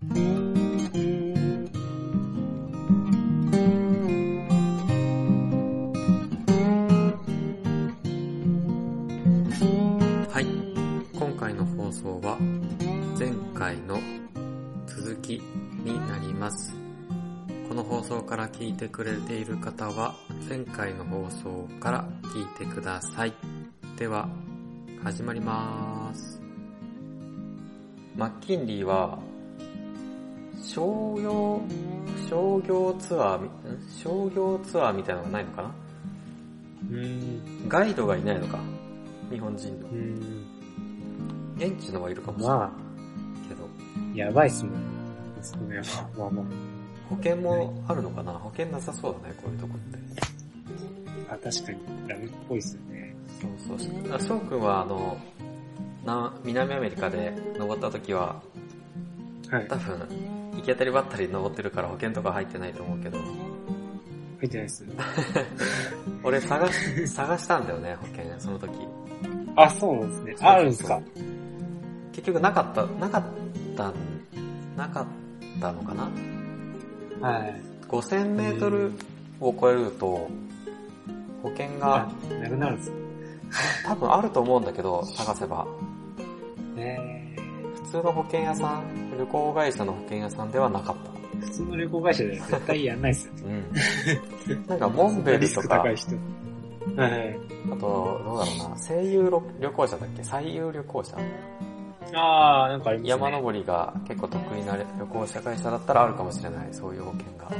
はい。今回の放送は前回の続きになります。この放送から聞いてくれている方は前回の放送から聞いてください。では、始まります。マッキンリーは商業、商業ツアー商業ツアーみたいなのがないのかな？うーん。ガイドがいないのか？日本人のう。ん。現地のはいるかもしれないまけど。あ、やばいっすもん。ですね。まあま保険もあるのかな？保険なさそうだね、こういうとこって。あ。あ、確かにダメっぽいっすよね。そうそう。あ翔くんはあの、な、南アメリカで登った時は、はい。多分、行き当たりばったり登ってるから保険とか入ってないと思うけど、入ってないっす。俺探し、探したんだよね、保険、その時。あ、そうなんですね。あるんですか？結局なかった、なかったん、なかったのかな？はい。5000メートルを超えると、保険があ、なくなるんですか？多分あると思うんだけど、探せば。え普通の保険屋さん、旅行会社の保険屋さんではなかった。ー、普通の旅行会社では絶対やんないっすよ。うん。なんか、モンベルとか、ク高い人。はい。あと、どうだろうな、声優旅行者だっけ？最優旅行者あー、なんかありますね。山登りが結構得意な旅行者会社だったらあるかもしれない、そういう保険が。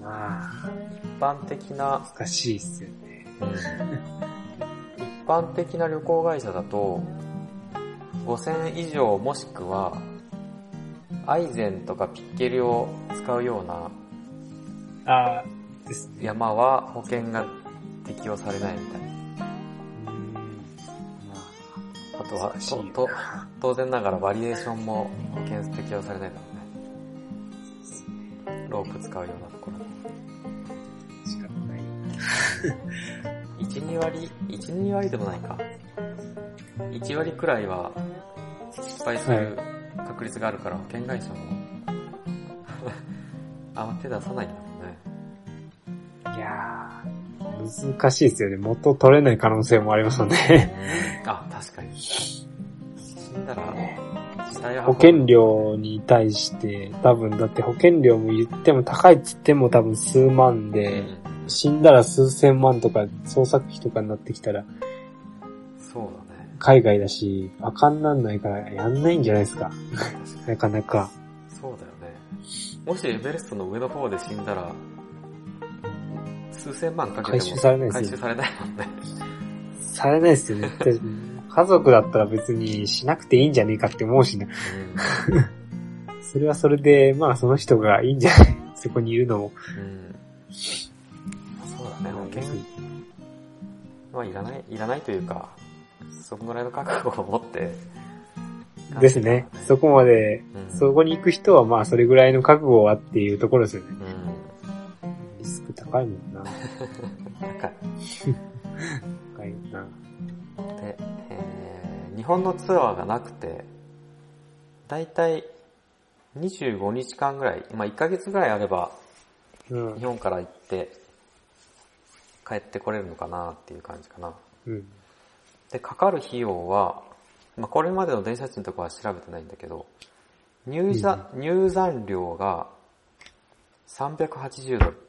まあ、一般的な、難しいっすよね。うん一般的な旅行会社だと、5000以上もしくは、アイゼンとかピッケルを使うようなあ。山は保険が適用されないみたい。あとはとと、当然ながらバリエーションも保険適用されないだろうね。ロープ使うようなところも。あ、仕方ない。1、2割、1、2割でもないか。1割くらいは失敗する確率があるから保険会社も あ手出さないんだろうね。いやー、難しいですよね。元取れない可能性もありますもんね。あ、確かに。死んだら、保険料に対して、多分だって保険料も言っても高いっつっても多分数万うで、ん死んだら数千万とか捜索費とかになってきたら。海外だし、あかんなんないからやんないんじゃないですか。なかなか。そうだよね。もしエベレストの上の方で死んだら、数千万かけても回収されないですよ回収されないもんね。されないですよね。家族だったら別にしなくていいんじゃねえかって思うしな。それはそれで、まあその人がいいんじゃないそこにいるのも。うん。うん。そうだね、保険はいらない、いらないというか、そこぐらいの覚悟を持って。ですね。そこまで、うんそこに行く人はまあそれぐらいの覚悟はっていうところですよね。うん。リスク高いもんな。なんか、高いもんな。で、えー日本のツアーがなくて、だいたい25日間ぐらい、まあ1ヶ月ぐらいあれば、うん日。本から行って、帰ってこれるのかなっていう感じかな。うん。で、かかる費用は、まあこれまでの電車賃とかは調べてないんだけど、入山、入山料が380ドル。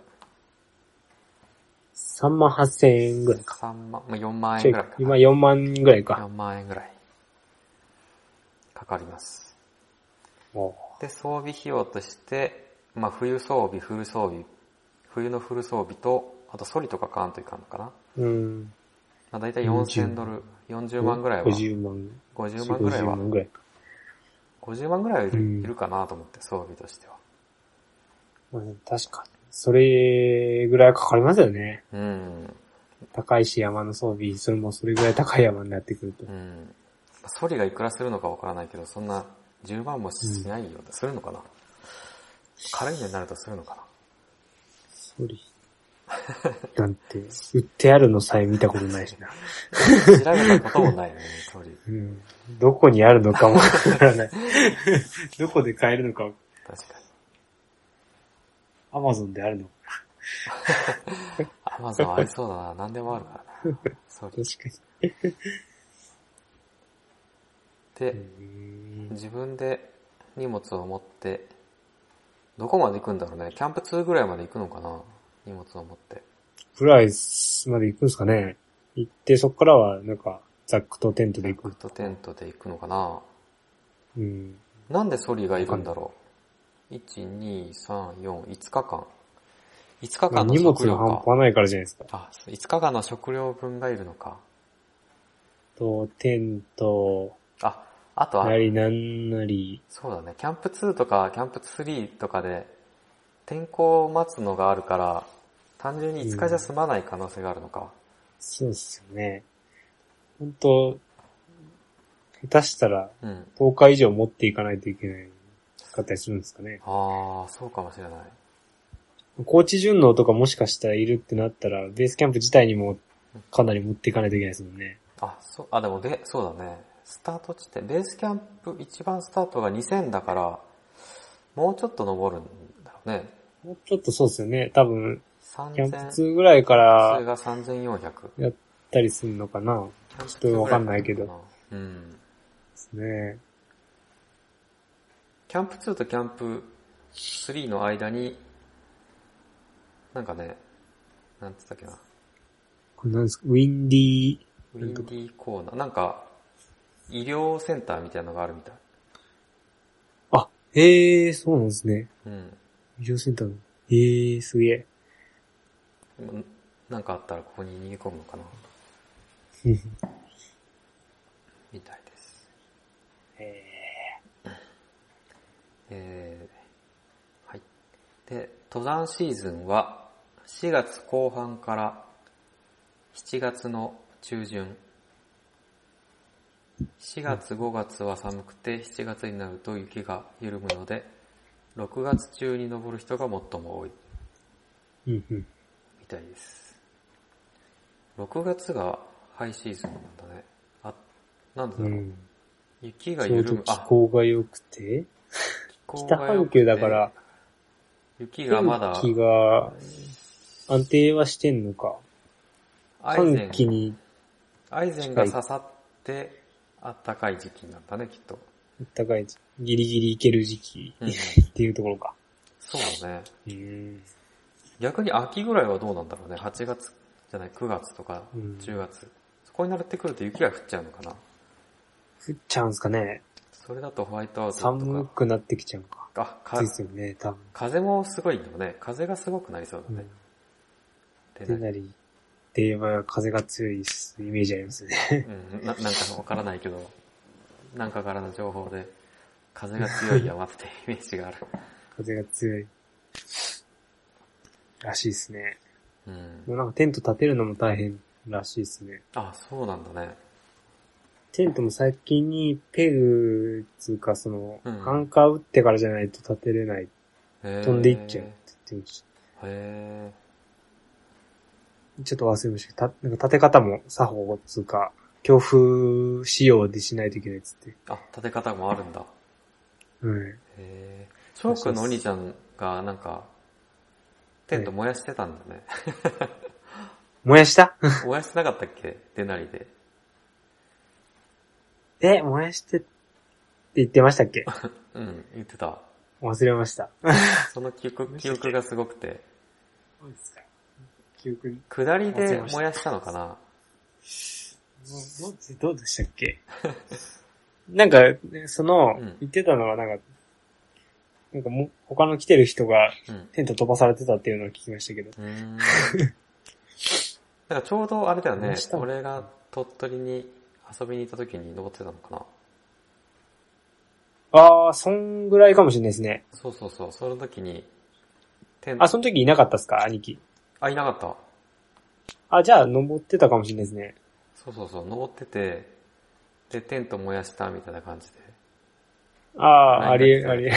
3万8千円ぐらいか。3万、まあ、4万円ぐらいかな。今4万ぐらいか。4万円ぐらい。かかります。で、装備費用として、まあ、冬装備、フル装備、冬のフル装備と、あとソリとか買わんといかんのかな。うん。まあ、だいたい4000ドル、40万ぐらいは、50万。50万ぐらいは50、万ぐらいか。50万ぐらいはいる,、うんいるかなと思って、装備としては。うん確かに。それぐらいかかりますよね。うん。高いし山の装備、それもそれぐらい高い山になってくるとう。ん。ソリがいくらするのかわからないけど、そんな10万もしないよ。するのかな軽いのになるとするのかなソリ。なんて、売ってあるのさえ見たことないしな。調べたこともないよね、鳥。うん。どこにあるのかもわからない。どこで買えるのか、確かに。アマゾンであるのか。アマゾンありそうだな。何でもあるからな。ソリ。確かで、に。自分で荷物を持って、どこまで行くんだろうね。キャンプ2ぐらいまで行くのかな荷物を持って。プライスまで行くんですかね行って、そこからは、なんか、ザックとテントで行く。フットテントで行くのかなうん。なんでソリが行くんだろう ?1、2、3、4、5日間。5日間の荷物食料が半か。端ないからじゃないですか。あ、5日間の食料分がいるのか。と、テント、あ、あとはな、りなんなり、そうだね。キャンプ2とかキャンプ3とかで天候を待つのがあるから、単純に5日じゃ済まない可能性があるのか。そうですよね。本当下手したらうん。10日以上持っていかないといけないかったりするんですかね。ああ、そうかもしれない。高知順応とかもしかしたらいるってなったら、ベースキャンプ自体にもかなり持っていかないといけないですもんね。あ、そう、あ、でもで、そうだね。スタート地点、ベースキャンプ一番スタートが2000だから、もうちょっと登るんだろうね。もうちょっとそうですよね。多分、キャンプ3000、2ぐらいかそれらが3400。やったりするのかなちょっとわかんないけど。うん。ですね。キャンプ2とキャンプ3の間に、なんかね、なんつったっけな。これ何ですか？ウィンディー、ウィンディーコーナー。なんか、医療センターみたいなのがあるみたい。あ、へえ、そうなんですね。うん。医療センターの。へえ、すげえ。なんかあったらここに逃げ込むのかな？みたいです。へえー、はい。で、登山シーズンは4月後半から7月の中旬。4月5月は寒くて7月になると雪が緩むので、6月中に登る人が最も多いえ。うんうん。みたいです。6月がハイシーズンなんだね。あ、なんでだろう。うん。雪が緩む。ど気候が良くて、気候北が良くて半球だから、雪がまだ、天気が安定はしてんのか。寒気にアイゼンが刺さって、あったかい時期なんだね、きっと。暖かい、ギリギリいける時期うん っていうところか。そうだね。うん。逆に秋ぐらいはどうなんだろうね。8月じゃない、9月とかうん10月。そこになってくると雪が降っちゃうのかな。降っちゃうんすかね。それだとホワイトアウト寒とか。くなってきちゃうのか。あ、かですよね、多分。風もすごいんだよね。風がすごくなりそうだね。ででなり、で言えば風が強いイメージありますね。うん、ななんかわからないけど、なんかからの情報で、風が強い山ってイメージがある。風が強い。らしいですね。うん。なんかテント立てるのも大変らしいですね。あ、そうなんだね。テントも最近にペグつうかその、うんアンカー打ってからじゃないと立てれない。飛んでいっちゃうって言ってましへた。ちょっと忘れましたけど、たなんか立て方も作法つうか、強風仕様でしないといけないっつって。ーあ、立て方もあるんだ。うん。へえ。翔くんのお兄ちゃんがなんか、テント燃やしてたんだね。燃やした？燃やしてなかったっけ？デナリで。え、燃やしてって言ってましたっけ？うん、言ってた。忘れました。その記憶、記憶がすごくて。そうですか。記憶に。下りで燃やしたのかな？どどうでしたっけ？なんか、ねそのうん、言ってたのはなんか、なんかも、他の来てる人がうん。テント飛ばされてたっていうのを聞きましたけど。うーん。なんかちょうどあれだよね燃やした。の？俺が鳥取に遊びに行った時に登ってたのかなあー、そんぐらいかもしれないですね。そうそうそう。その時に、テント、あ、その時いなかったっすか？兄貴。あ、いなかった。あ、じゃあ登ってたかもしれないですね。そうそうそう。登ってて、で、テント燃やしたみたいな感じで。あー、何あり、があり。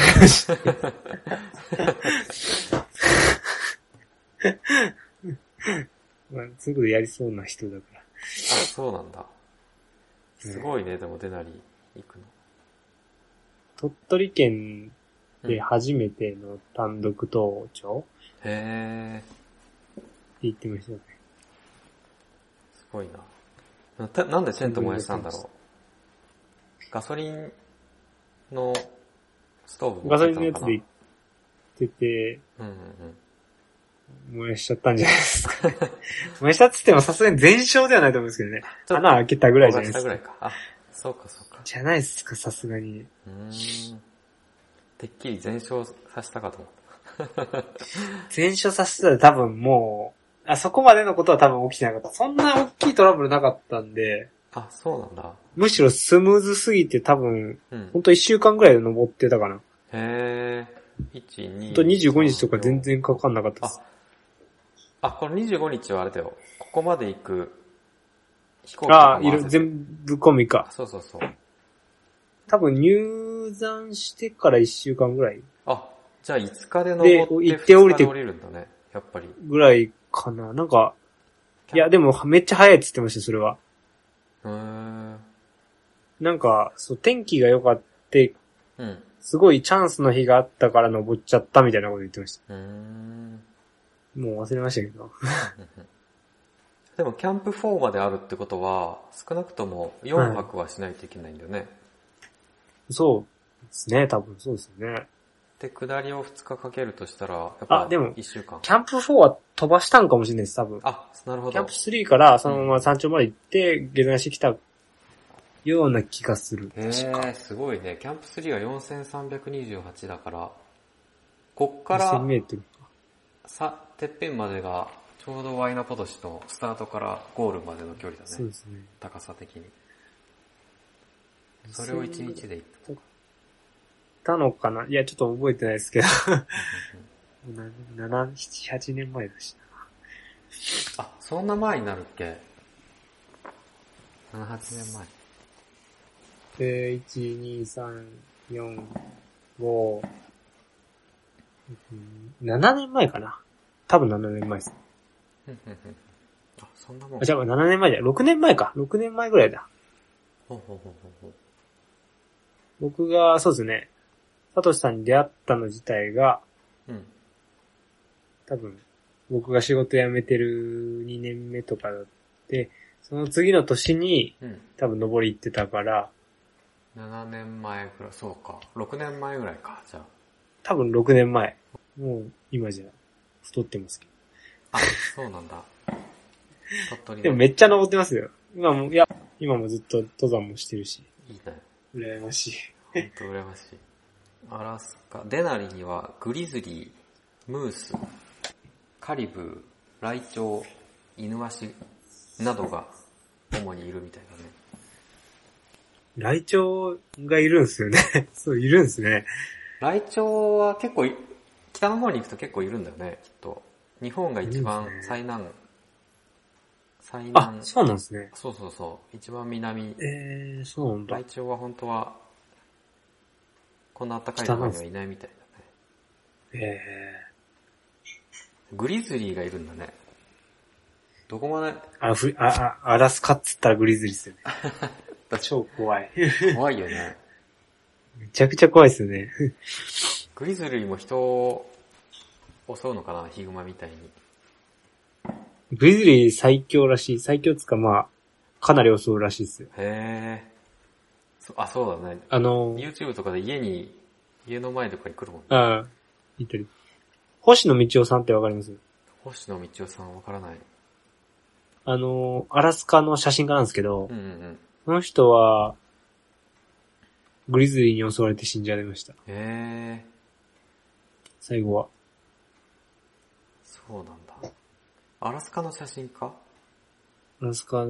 まあ、そういうことやりそうな人だから。あ、そうなんだ。すごいね、でもデナリ行くの。鳥取県うんで初めての単独登頂？へえ、って言ってましたね。すごいな。たなんでテント燃やしたんだろう？ガソリンのストーブ持ガソリンのやつで行ってて、うんうんうん。燃やしちゃったんじゃないですか。燃やしたっつってもさすがに全焼ではないと思うんですけどね。穴開けたぐらいじゃないですか。焦がしたぐらいか。あ、そうかそうか。じゃないですか、さすがに。うーん。てっきり全焼させたかと思った。全焼させたら多分もう、あそこまでのことは多分起きてなかった。そんな大きいトラブルなかったんで、あ、そうなんだ。むしろスムーズすぎて多分、うんほ。んと1週間ぐらいで登ってたかな。へえ。1、2。ほんと25日とか全然かかんなかったです。あ、この25日はあれだよ。ここまで行く飛行機とああ、いる、全部込みか。そうそうそう。多分入山してから1週間ぐらいあ、じゃあ5日で登でって行って降りて2日で降りるんだね。やっぱり。ぐらいかな。なんか、いや、でもめっちゃ早いって言ってました、それは。うーん。なんか、そう、天気が良かって、うん。すごいチャンスの日があったから登っちゃったみたいなこと言ってましうーん。た。もう忘れましたけど。でもキャンプ4まであるってことは、少なくとも4泊はしないといけないんだよね。そうですね、多分そうですよね。で、下りを2日かけるとしたら、やっぱあでも1週間。キャンプ4は飛ばしたんかもしれないです、多分。あ、なるほどキャンプ。3からそのまま山頂まで行って、下山してきたような気がする。え、すごいね。キャンプ3は4328だから、こっか2000らメートル。さ、てっぺんまでが、ちょうどワイナポトシのスタートからゴールまでの距離だね。そうですね。高さ的に。それを1日で行く。たのかな？いや、ちょっと覚えてないですけど。7、7、7、8年前だしあ、そんな前になるっけ ?7、8年前。な。で、1、2、3、4、5、うん7年前かな。多分7年前です。あ、そんなもん。あ、じゃあ7年前じゃ、6年前か。6年前ぐらいだ。ほうほうほうほう僕が、そうですね。サトシさんに出会ったの自体が、うん。多分、僕が仕事辞めてる2年目とかだって、その次の年にうん。多分登り行ってたから、7年前くらい、そうか。6年前ぐらいか、じゃ多分6年前。もう今じゃ太ってますけど。あ。あ、そうなんだ。鳥取の。でもめっちゃ登ってますよ。今も、いや、今もずっと登山もしてるし、いいね。羨ましい。ほんと羨ましい。アラスカ、デナリにはグリズリー、ムース、カリブー、ライチョウ、イヌワシなどが主にいるみたいだね。ライチョウがいるんですよね。そう、いるんですね。ライチョウは結構い、北の方に行くと結構いるんだよね、きっと。日本が一番いるんですね最南、最あ南、、そうなんですね。そうそうそう、一番南、えー、そうなんだライ。チョウは本当は、こんな暖かいところにはいないみたいだね。えグリズリーがいるんだね。どこまで、ー、あ、ふ、あ、あ、アラスカっつったらグリズリーですよね。超怖い。怖いよね。めちゃくちゃ怖いですよね。グリズリーも人を襲うのかなヒグマみたいに。グリズリー最強らしい。最強っつうかまあ、かなり襲うらしいですよ。へー。そあ、そうだね。あの、YouTube とかで家に、家の前とかに来るもんね。あ言ってる。星野道夫さんってわかります？星野道夫さんわからない。あの、アラスカの写真家なんですけど、うんうんうん。この人は、グリズリーに襲われて死んじゃいました。へー。最後は。そうなんだ。アラスカの写真家？アラスカ、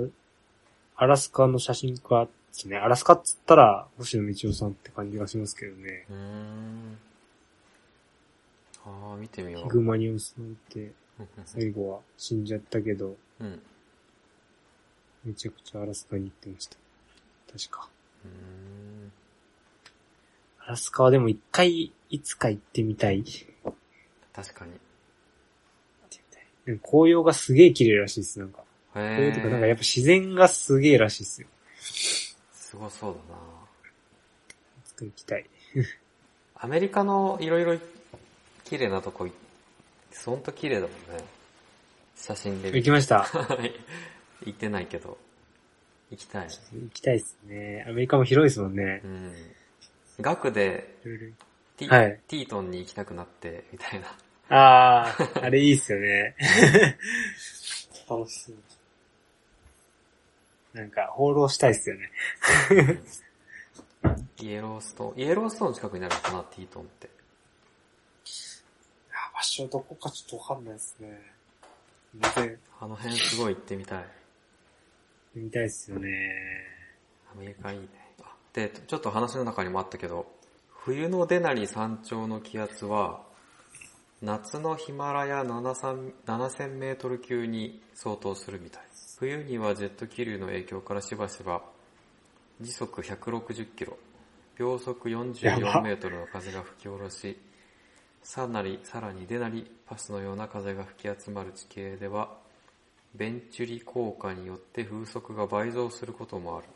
アラスカの写真家ですね。アラスカっつったら、星野道夫さんって感じがしますけどね。うーん。あー、見てみよう。ヒグマに襲われて、うん最後は死んじゃったけど、うん。うん。めちゃくちゃアラスカに行ってました。確か。うーんアラスカはでも一回、いつか行ってみたい。行って確かに。みたい紅葉がすげえ綺麗らしいです、なんか。へ紅葉とか、なんかやっえぱ。自然がすげえらしいですよ。すごそうだな。作り行きたい。アメリカのいろいろ綺麗なとこ、ほんと綺麗だもんね。写真で。行きました。は い行ってないけど。行きたい。行きたいですね。アメリカも広いですもんねう。ん。学でティ,、はいティートンに行きたくなって、みたいな。あー、あれいいっすよね。楽しそう。なんか、放浪したいっすよね。イエローストーン、イエローストーンの近くになるのかな、ティートンって。あ場所どこかちょっとわかんないですね。あの辺すごい行ってみたい。見たいっすよね。アメリカいいね。あで、ちょっと話の中にもあったけど、冬のデナリ山頂の気圧は、夏のヒマラヤ7000 7000メートル級に相当するみたい。冬にはジェット気流の影響からしばしば時速160キロ、秒速44メートルの風が吹き下ろし、さらに、さらにデナリパスのような風が吹き集まる地形では、ベンチュリ効果によって風速が倍増することもある。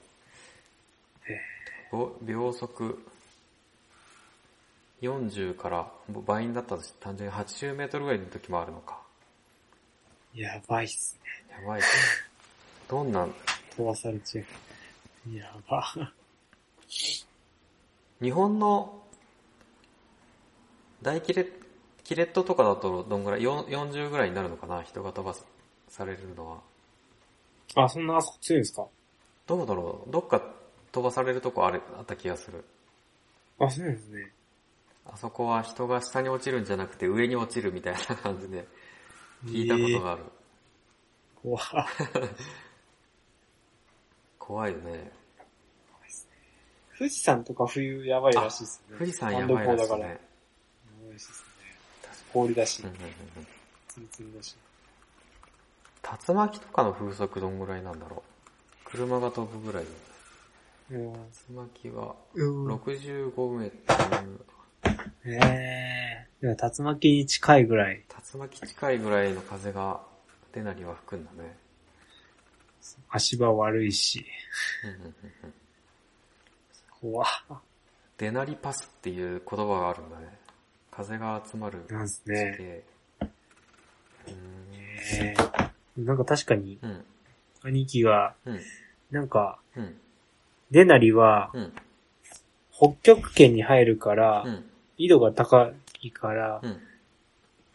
ぼ秒速40から倍になったとして単純に80メートルぐらいの時もあるのか。やばいっすね。やばいね。どんな、飛ばされちゃう。やば。日本の大キレキレットとかだとどんぐらい？よん ?40 ぐらいになるのかな？人が飛ばされるのは。あ、そんなあそこ強いんですか？どうだろう？どっか飛ばされるとこあれあった気がする。あ、そうですね。あそこは人が下に落ちるんじゃなくて上に落ちるみたいな感じで聞いたことがある。怖っ怖 いよね。富士山とか冬やばいらしいですね。富士山やばいらしいだから。やね。ばいすね。氷だしうん、うんうんツルツルだし。竜巻とかの風速どんぐらいなんだろう車が飛ぶぐらい。うん。竜巻はうん65メートル。ええー。でも竜巻に近いぐらい。竜巻近いぐらいの風がデナリは吹くんだね。足場悪いし。うんうんうんうん怖っデナリパスっていう言葉があるんだね。風が集まるなんす地ね。ええなんか確かに、うん。兄貴が、うん。なんか、うん。デナリは、うん。北極圏に入るから、うん。緯度が高いから、うん。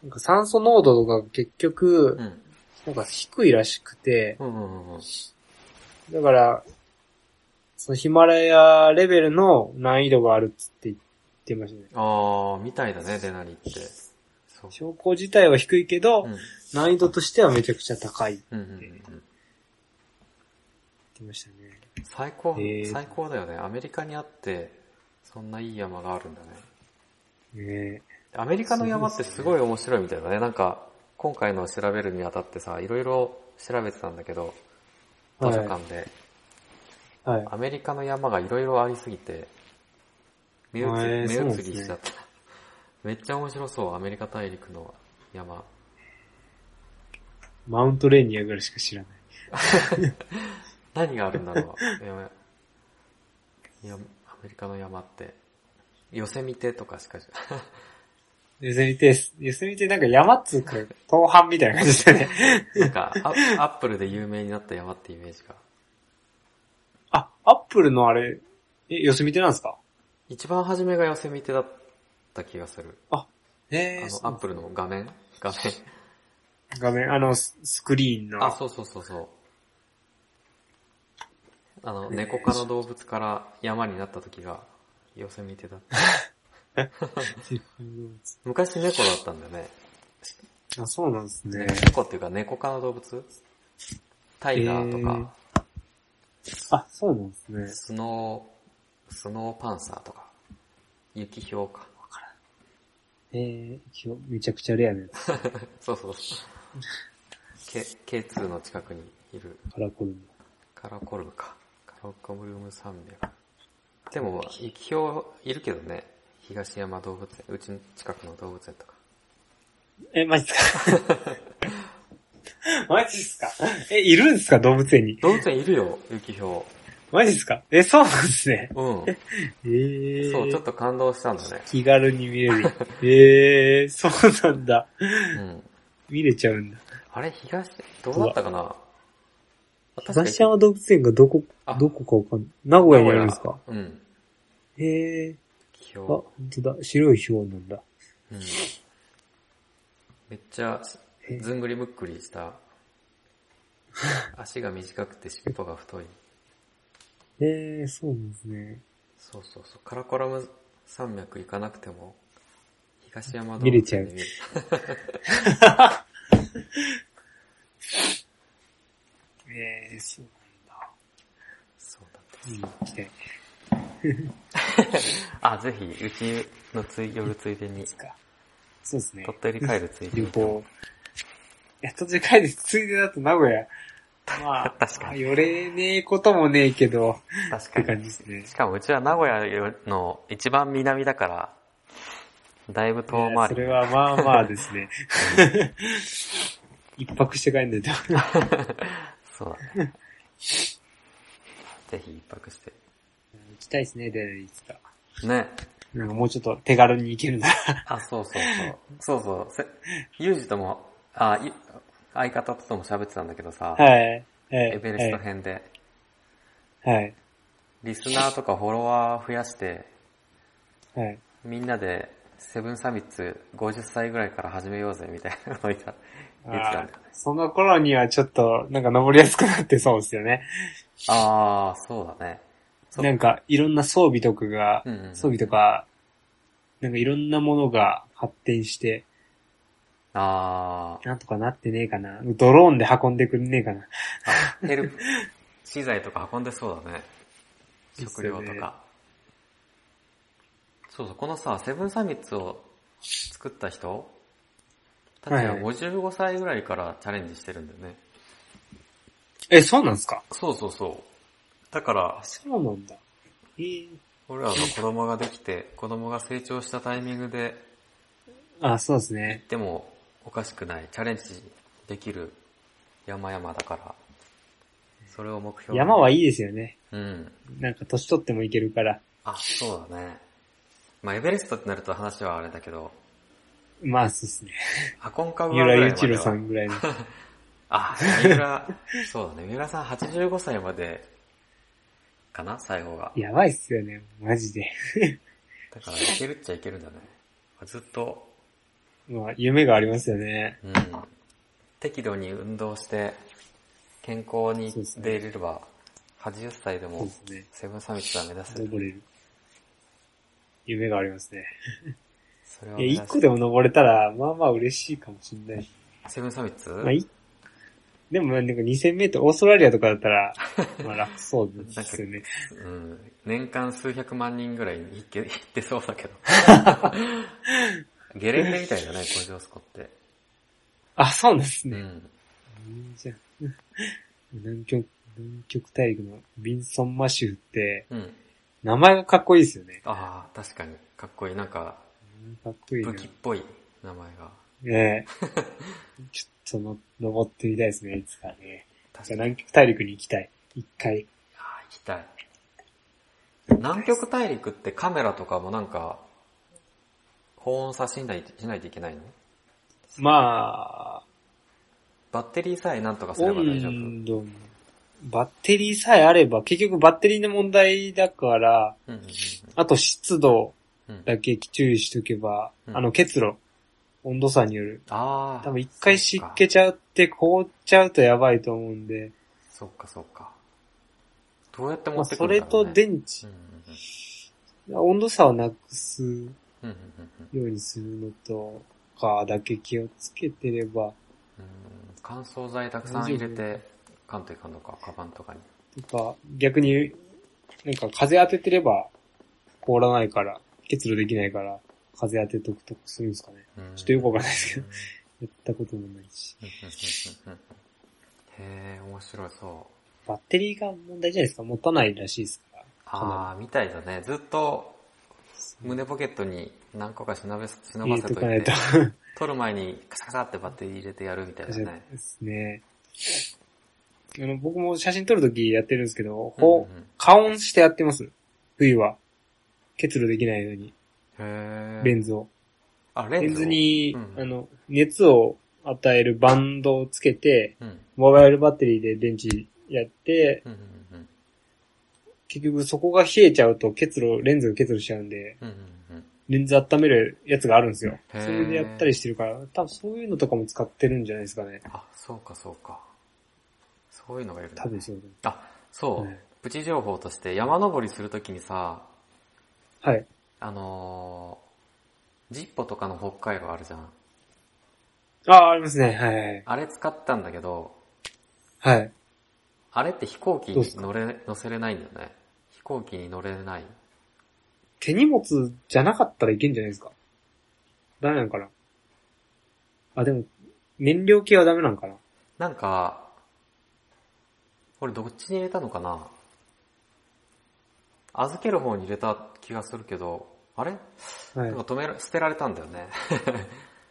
なんか酸素濃度が結局、うん。なんか低いらしくて、うん。うん。うん。だから、そのヒマラヤレベルの難易度があるっつって言ってましたね。あー、みたいだね、デナリって。標高自体は低いけど、うん。難易度としてはめちゃくちゃ高いってうん。うんうんうん。言ってましたね。最高、へー最高だよね。アメリカにあって、そんないい山があるんだね。ねアメリカの山ってすごい面白いみたいだね。なんか、今回の調べるにあたってさ、いろいろ調べてたんだけど、図書館で、はい。アメリカの山がいろいろありすぎて、目移り、目そうなんですね移りしちゃった。めっちゃ面白そう、アメリカ大陸の山。マウントレーニアぐらいしか知らない。何があるんだろう？山いや、アメリカの山って、ヨセミテとかしか知らない。ヨセミテ、ヨセミテなんか山っつうか、東半みたいな感じでね。なんかア、アップルで有名になった山ってイメージが。あ、アップルのあれ、え、ヨセミテなんですか？一番初めがヨセミテだった気がする。えあの、アップルの画面？画面。画面、あの、ススクリーンの。あ、そうそうそうそう。あの、猫科の動物から山になった時が、ヨセミテだった。昔猫だったんだよね。あ、そうなんですね。猫っていうか猫科の動物？タイガーとか、あ、そうなんですね。スノー、スノーパンサーとか、雪氷か。えー、今日めちゃくちゃレアなやつ。そうそうそう。K、K2 の近くにいるカラコルム。カラコルムか。カラコルム300。でも、雪氷いるけどね。東山動物園、うちの近くの動物園とか。え、マジっすか？マジっすか？え、いるんすか？動物園に。動物園いるよ、雪ひょマジっすか？え、そうなんですね。う。うん。えー。そう、ちょっと感動したんだね。気軽に見れる。えー、そうなんだ。うん。見れちゃうんだ。あれ、東、どうだったかな？東山動物園がどこあ、どこかわかんない。名古屋にあるんですか？うん。へえー。ひあ、ょ本当だ。白いヒョウなんだ。う。うん。めっちゃ、えずんぐりむっくりした。足が短くて尻尾が太い。えー、そうなんですね。そうそうそう。カラコラム山脈行かなくても、東山動見れちゃう物園で見る。えー、そうそうなんです。なんだ。うん、行きたい。あ、ぜひ、うちのつい、夜ついでに。そうですね。鳥取帰るついで旅に。行。いや、途中帰るついでだと名古屋。まあ、確かに寄れねえこともねえけど、って確かに。感じですね。しかもうちは名古屋の一番南だから、だいぶ遠回り。れはまあまあですね。一泊して帰んないと。そうだね。ぜひ一泊して。行きたいですね、で、いつか。ね。なんかもうちょっと手軽に行けるなら。あ、そうそうそう。そうそう。せユージとも、あ、ゆ相方とも喋ってたんだけどさ、はい。はい。エベレスト編で、はい。リスナーとかフォロワー増やして、はい。みんなでセブンサミッツ50歳ぐらいから始めようぜみたいなのを言ってたんだよね。その頃にはちょっと、なんか登りやすくなってそうですよね。あー、そうだね。なんか、いろんな装備とかが、うんうん装備とか、なんかいろんなものが発展して、あー、なんとかなってねえかな。ドローンで運んでくんねえかな。あ、ヘルプ、資材とか運んでそうだね。食料とか。そうそう、このさ、セブンサミッツを作った人たちははい55歳ぐらいからチャレンジしてるんだよね。え、そうなんですか？そうそうそう。だから、そうなんだ。えー、俺らの 子供ができて、子供が成長したタイミングであ、そうです行っね。てもおかしくない、チャレンジできる山々だから、それを目標に山はいいですよね。うん。なんか年取っても行けるから。あ、そうだね。まあ、エベレストってなると話はあれだけど、まあ、そうですね。アコンカグ三アぐらいまでは浦雄一郎さんぐらいの。あ、三浦、そうだね。三浦さん85歳まで、かな最後が。やばいっすよね、マジで。だから、いけるっちゃいけるんだね。ずっと、まあ、夢がありますよね。うん。適度に運動して、健康に出れれば、80歳でも。セブンサミットは目指せる。登れる。夢がありますね。それはい目や、指す一個でも登れたら、まあまあ嬉しいかもしれない。セブンサミッツまあ、い、でもなんか2000メートル、オーストラリアとかだったら、まあ楽そうですよね。うん。年間数百万人ぐらいに行け 行ってそうだけど。ゲレンデみたいだね、コジョスコって。あ、そうですね。うん。じゃん。南極、南極大陸のビンソン・マシュフって、うん。名前がかっこいいですよね。ああ、確かに。かっこいい。なんか、かっこいいな武。器っぽい名前が。ねえ。ちょっとの、登ってみたいですね、いつかね。確かに。南極大陸に行きたい。一回。ああ、行きたい。南極大陸ってカメラとかもなんか、保温さしないしないといけないの？まあ、バッテリーさえなんとかすれば大丈夫？バッテリーさえあれば、結局バッテリーの問題だから、あと湿度うん。だけ注意しとけば、うんあの結露、温度差による。ああ。多分一回湿気ちゃうって凍っちゃうとやばいと思うんで、そっかそっか。どうやって持まあってくそれとるんだろう、ね、電池うん、温度差をなくすうんうんうんうんようにするのとかだけ気をつけてれば、うん乾燥剤たくさん入れて、かんといかんのか、カバンとかに。とか、逆に、なんか風当ててれば凍らないから、結露できないから、風当てとくとかするんですかね。うんちょっとよくわかんないですけど、やったこともないし。へえ、面白そう。バッテリーが問題じゃないですか持たないらしいですから。ああ、みたいだね。ずっと胸ポケットに何個か忍べ忍ばせといとかないとて、。取る前にカサカサってバッテリー入れてやるみたいなね。ですね。あの、僕も写真撮るときやってるんですけど、うんう加温してやってます。冬は。結露できないように、レンズを。あ、レンズをレンズ、に、うんあの、熱を与えるバンドをつけて、うん。モバイルバッテリーで電池やって、うんうんうん結局そこが冷えちゃうと結露、レンズが結露しちゃうんで、うんうんうんレンズ温めるやつがあるんですよ。それでやったりしてるから、多分そういうのとかも使ってるんじゃないですかね。あ、そうかそうか。そういうのがいるんだ多分そうあ、そう。はいプチ情報として山登りするときにさ、だ。はい。あのー、ジッポとかの北海道あるじゃん。ああ、ありますね。はいはい。あれ使ったんだけど、はい。あれって飛行機に乗れ、乗せれないんだよね。飛行機に乗れない。手荷物じゃなかったらいけんじゃないですか？ダメなんかな？あ、でも、燃料系はダメなんかな？なんか、これどっちに入れたのかな？預ける方に入れた気がするけど、あれ？はいなんか。止めら、捨てられたんだよね。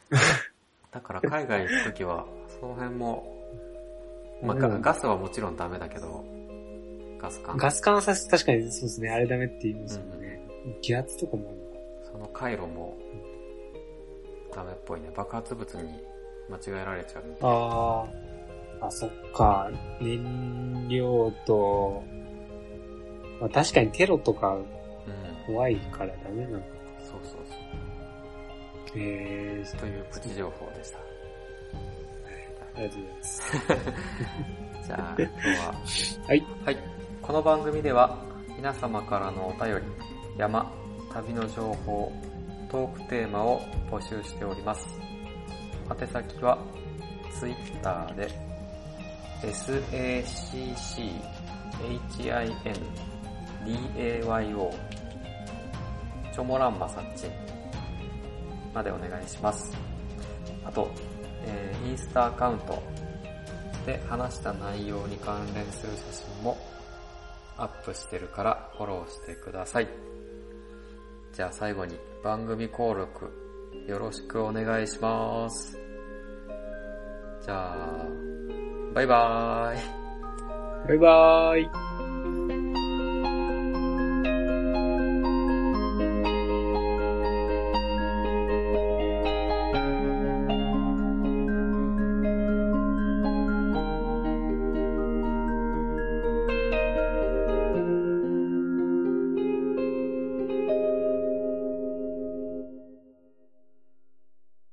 だから海外行くときは、その辺も、まあ、ガうんガスはもちろんダメだけど、ガス管。ガス管はさす、確かにそうですね。あれダメって言いますよね。気圧とかもその回路も、ダメっぽいね。爆発物に間違えられちゃうみたいああ。あ、そっか。燃料と、まあ確かにテロとかうん。怖いからダメなのか。そうそうえそう。というプチ情報でした。ー、ありがとうございます。じゃあ、今日は、はい。はい。この番組では皆様からのお便り、山、旅の情報、トークテーマを募集しております。宛先は Twitter で SACCHINDAYO チョモランマサッチまでお願いします。あと、えーインスタアカウントで話した内容に関連する写真もアップしてるからフォローしてください。じゃあ最後に番組登録よろしくお願いします。じゃあ、バイバーイ。バイバーイ。